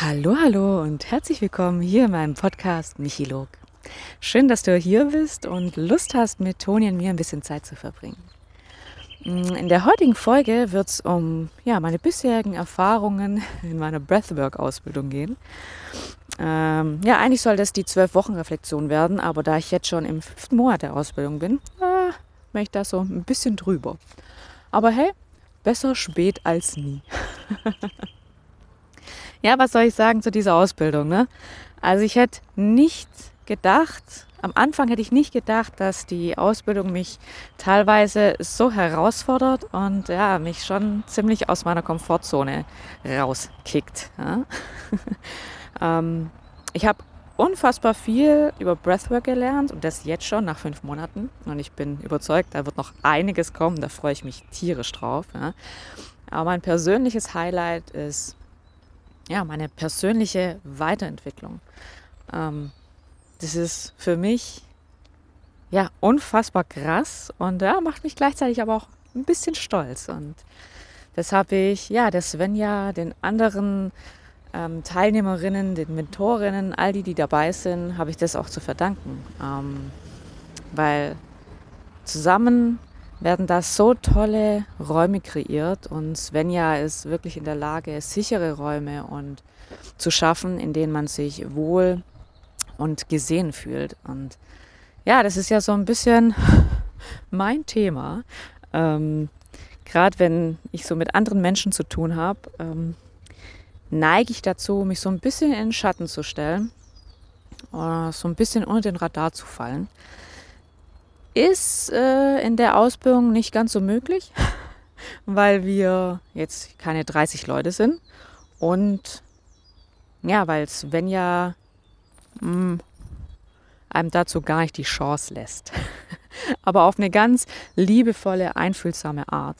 Hallo, hallo und herzlich willkommen hier in meinem Podcast Michilog. Schön, dass du hier bist und Lust hast, mit Toni und mir ein bisschen Zeit zu verbringen. Mm, in der heutigen Folge wird es um ja, meine bisherigen Erfahrungen in meiner Breathwork-Ausbildung gehen. Ähm, ja, eigentlich soll das die zwölf Wochen Reflexion werden, aber da ich jetzt schon im fünften Monat der Ausbildung bin, äh, bin ich da so ein bisschen drüber. Aber hey, besser spät als nie. ja, was soll ich sagen zu dieser Ausbildung? Ne? Also ich hätte nicht gedacht, am Anfang hätte ich nicht gedacht, dass die Ausbildung mich teilweise so herausfordert und ja, mich schon ziemlich aus meiner Komfortzone rauskickt. Ja? ähm, ich habe unfassbar viel über Breathwork gelernt und das jetzt schon nach fünf Monaten. Und ich bin überzeugt, da wird noch einiges kommen, da freue ich mich tierisch drauf. Ja. Aber mein persönliches Highlight ist ja meine persönliche Weiterentwicklung. Ähm, das ist für mich ja unfassbar krass und ja, macht mich gleichzeitig aber auch ein bisschen stolz. Und das habe ich ja der Svenja, den anderen ähm, Teilnehmerinnen, den Mentorinnen, all die, die dabei sind, habe ich das auch zu verdanken. Ähm, weil zusammen werden da so tolle Räume kreiert und Svenja ist wirklich in der Lage, sichere Räume und zu schaffen, in denen man sich wohl und gesehen fühlt. Und ja, das ist ja so ein bisschen mein Thema. Ähm, Gerade wenn ich so mit anderen Menschen zu tun habe, ähm, neige ich dazu, mich so ein bisschen in den Schatten zu stellen oder so ein bisschen unter den Radar zu fallen. Ist äh, in der Ausbildung nicht ganz so möglich, weil wir jetzt keine 30 Leute sind und ja, weil Svenja mh, hm, einem dazu gar nicht die Chance lässt. Aber auf eine ganz liebevolle, einfühlsame Art,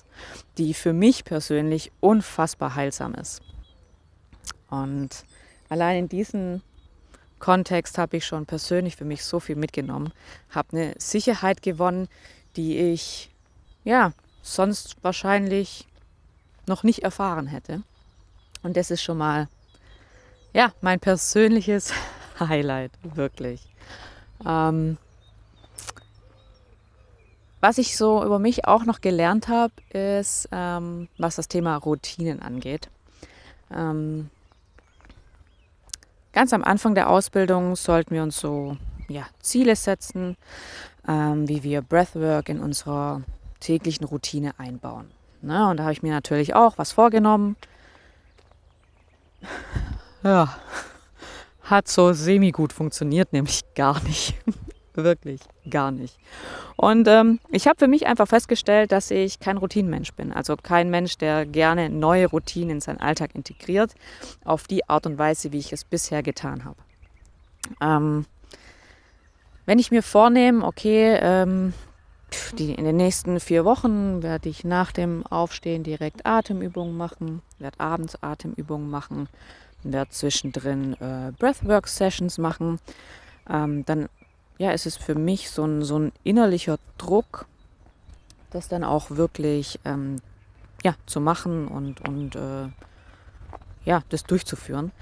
die für mich persönlich unfassbar heilsam ist. Und allein in diesem Kontext habe ich schon persönlich für mich so viel mitgenommen, habe eine Sicherheit gewonnen, die ich ja sonst wahrscheinlich noch nicht erfahren hätte. Und das ist schon mal ja mein persönliches Highlight wirklich. Ähm, was ich so über mich auch noch gelernt habe, ist, ähm, was das Thema Routinen angeht. Ähm, Ganz am Anfang der Ausbildung sollten wir uns so ja, Ziele setzen, ähm, wie wir Breathwork in unserer täglichen Routine einbauen. Ne, und da habe ich mir natürlich auch was vorgenommen. Ja, hat so semi-gut funktioniert, nämlich gar nicht. Wirklich gar nicht. Und ähm, ich habe für mich einfach festgestellt, dass ich kein Routinenmensch bin. Also kein Mensch, der gerne neue Routinen in seinen Alltag integriert, auf die Art und Weise, wie ich es bisher getan habe. Ähm, wenn ich mir vornehme, okay, ähm, die, in den nächsten vier Wochen werde ich nach dem Aufstehen direkt Atemübungen machen, werde abends Atemübungen machen, werde zwischendrin äh, Breathwork-Sessions machen. Ähm, dann ja, es ist für mich so ein, so ein innerlicher Druck, das dann auch wirklich ähm, ja, zu machen und, und äh, ja, das durchzuführen.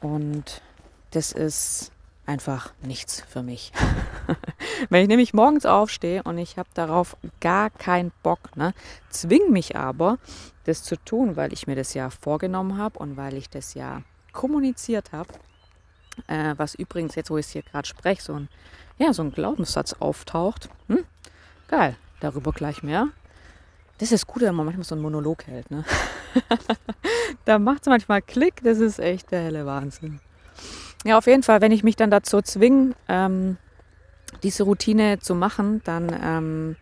Und das ist einfach nichts für mich. Wenn ich nämlich morgens aufstehe und ich habe darauf gar keinen Bock, ne, zwing mich aber, das zu tun, weil ich mir das ja vorgenommen habe und weil ich das ja kommuniziert habe, äh, was übrigens jetzt, wo ich es hier gerade spreche, so ein, ja, so ein Glaubenssatz auftaucht. Hm? Geil, darüber gleich mehr. Das ist gut, wenn man manchmal so einen Monolog hält. Ne? da macht es manchmal Klick, das ist echt der helle Wahnsinn. Ja, auf jeden Fall, wenn ich mich dann dazu zwinge, ähm, diese Routine zu machen, dann ähm,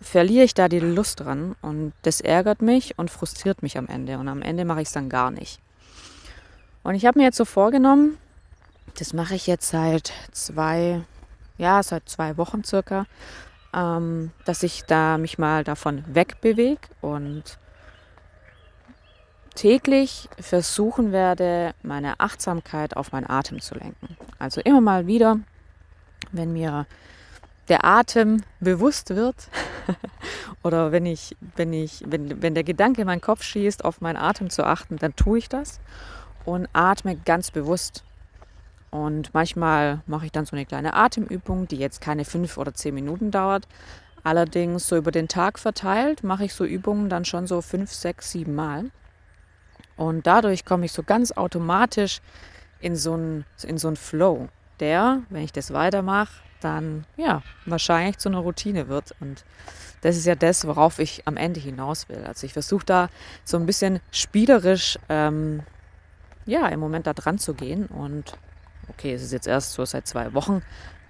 verliere ich da die Lust dran und das ärgert mich und frustriert mich am Ende und am Ende mache ich es dann gar nicht. Und ich habe mir jetzt so vorgenommen, das mache ich jetzt seit zwei, ja, seit zwei Wochen circa, ähm, dass ich da mich mal davon wegbewege und täglich versuchen werde, meine Achtsamkeit auf meinen Atem zu lenken. Also immer mal wieder, wenn mir der Atem bewusst wird oder wenn ich, wenn ich, wenn, wenn der Gedanke in meinen Kopf schießt, auf meinen Atem zu achten, dann tue ich das und atme ganz bewusst. Und manchmal mache ich dann so eine kleine Atemübung, die jetzt keine fünf oder zehn Minuten dauert. Allerdings so über den Tag verteilt mache ich so Übungen dann schon so fünf, sechs, sieben Mal. Und dadurch komme ich so ganz automatisch in so einen in Flow, der, wenn ich das weitermache, dann ja wahrscheinlich zu einer Routine wird. Und das ist ja das, worauf ich am Ende hinaus will. Also ich versuche da so ein bisschen spielerisch ähm, ja im Moment da dran zu gehen. Und okay, es ist jetzt erst so seit zwei Wochen,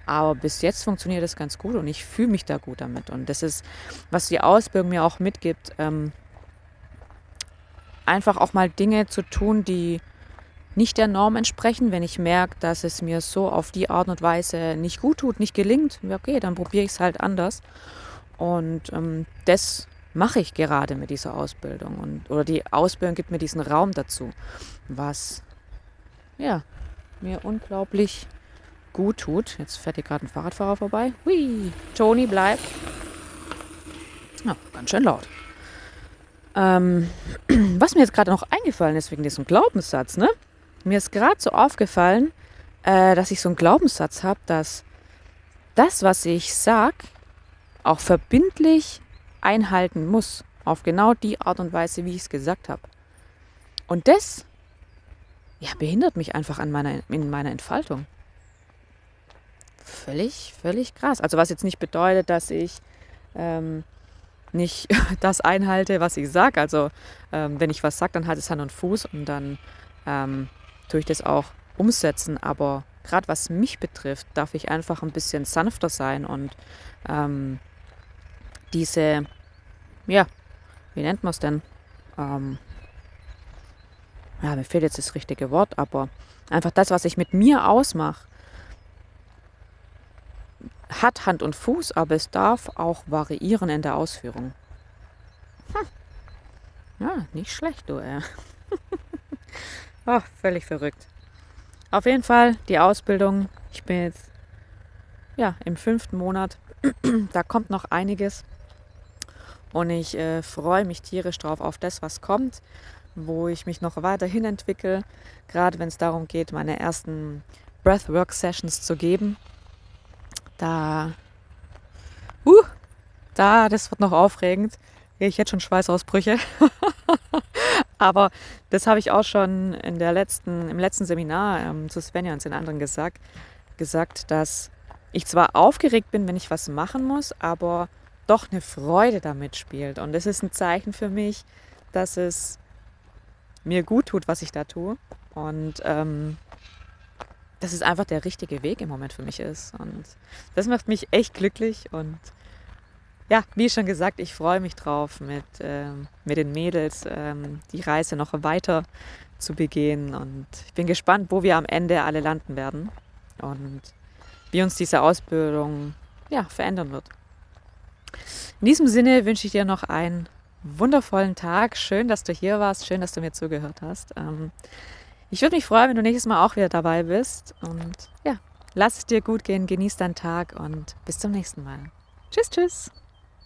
aber bis jetzt funktioniert das ganz gut und ich fühle mich da gut damit. Und das ist, was die Ausbildung mir auch mitgibt, ähm, einfach auch mal Dinge zu tun, die nicht der Norm entsprechen. Wenn ich merke, dass es mir so auf die Art und Weise nicht gut tut, nicht gelingt, okay, dann probiere ich es halt anders. Und ähm, das mache ich gerade mit dieser Ausbildung. Und, oder die Ausbildung gibt mir diesen Raum dazu, was ja, mir unglaublich gut tut. Jetzt fährt hier gerade ein Fahrradfahrer vorbei. Hui, Toni bleibt. Ja, ganz schön laut. Ähm, was mir jetzt gerade noch eingefallen ist wegen diesem Glaubenssatz, ne? Mir ist gerade so aufgefallen, äh, dass ich so einen Glaubenssatz habe, dass das, was ich sage, auch verbindlich einhalten muss. Auf genau die Art und Weise, wie ich es gesagt habe. Und das ja, behindert mich einfach an meiner, in meiner Entfaltung. Völlig, völlig krass. Also was jetzt nicht bedeutet, dass ich ähm, nicht das einhalte, was ich sage. Also ähm, wenn ich was sage, dann hat es Hand und Fuß und dann ähm, tue ich das auch umsetzen. Aber gerade was mich betrifft, darf ich einfach ein bisschen sanfter sein und ähm, diese, ja, wie nennt man es denn? Ähm, ja, mir fehlt jetzt das richtige Wort, aber einfach das, was ich mit mir ausmache, hat Hand und Fuß, aber es darf auch variieren in der Ausführung. Hm. Ja, nicht schlecht, du, ey. oh, völlig verrückt. Auf jeden Fall die Ausbildung. Ich bin jetzt ja im fünften Monat. da kommt noch einiges. Und ich äh, freue mich tierisch drauf auf das, was kommt wo ich mich noch weiterhin entwickle, gerade wenn es darum geht, meine ersten Breathwork-Sessions zu geben. Da, uh, da, das wird noch aufregend. Ich jetzt schon Schweißausbrüche. Aber das habe ich auch schon in der letzten, im letzten Seminar ähm, zu Svenja und den anderen gesagt, gesagt, dass ich zwar aufgeregt bin, wenn ich was machen muss, aber doch eine Freude damit spielt. Und das ist ein Zeichen für mich, dass es mir gut tut, was ich da tue. Und ähm, dass es einfach der richtige Weg im Moment für mich ist. Und das macht mich echt glücklich. Und ja, wie schon gesagt, ich freue mich drauf, mit, ähm, mit den Mädels ähm, die Reise noch weiter zu begehen. Und ich bin gespannt, wo wir am Ende alle landen werden und wie uns diese Ausbildung ja, verändern wird. In diesem Sinne wünsche ich dir noch einen wundervollen Tag. Schön, dass du hier warst. Schön, dass du mir zugehört hast. Ähm, ich würde mich freuen, wenn du nächstes Mal auch wieder dabei bist. Und ja, lass es dir gut gehen, genieß deinen Tag und bis zum nächsten Mal. Tschüss, tschüss.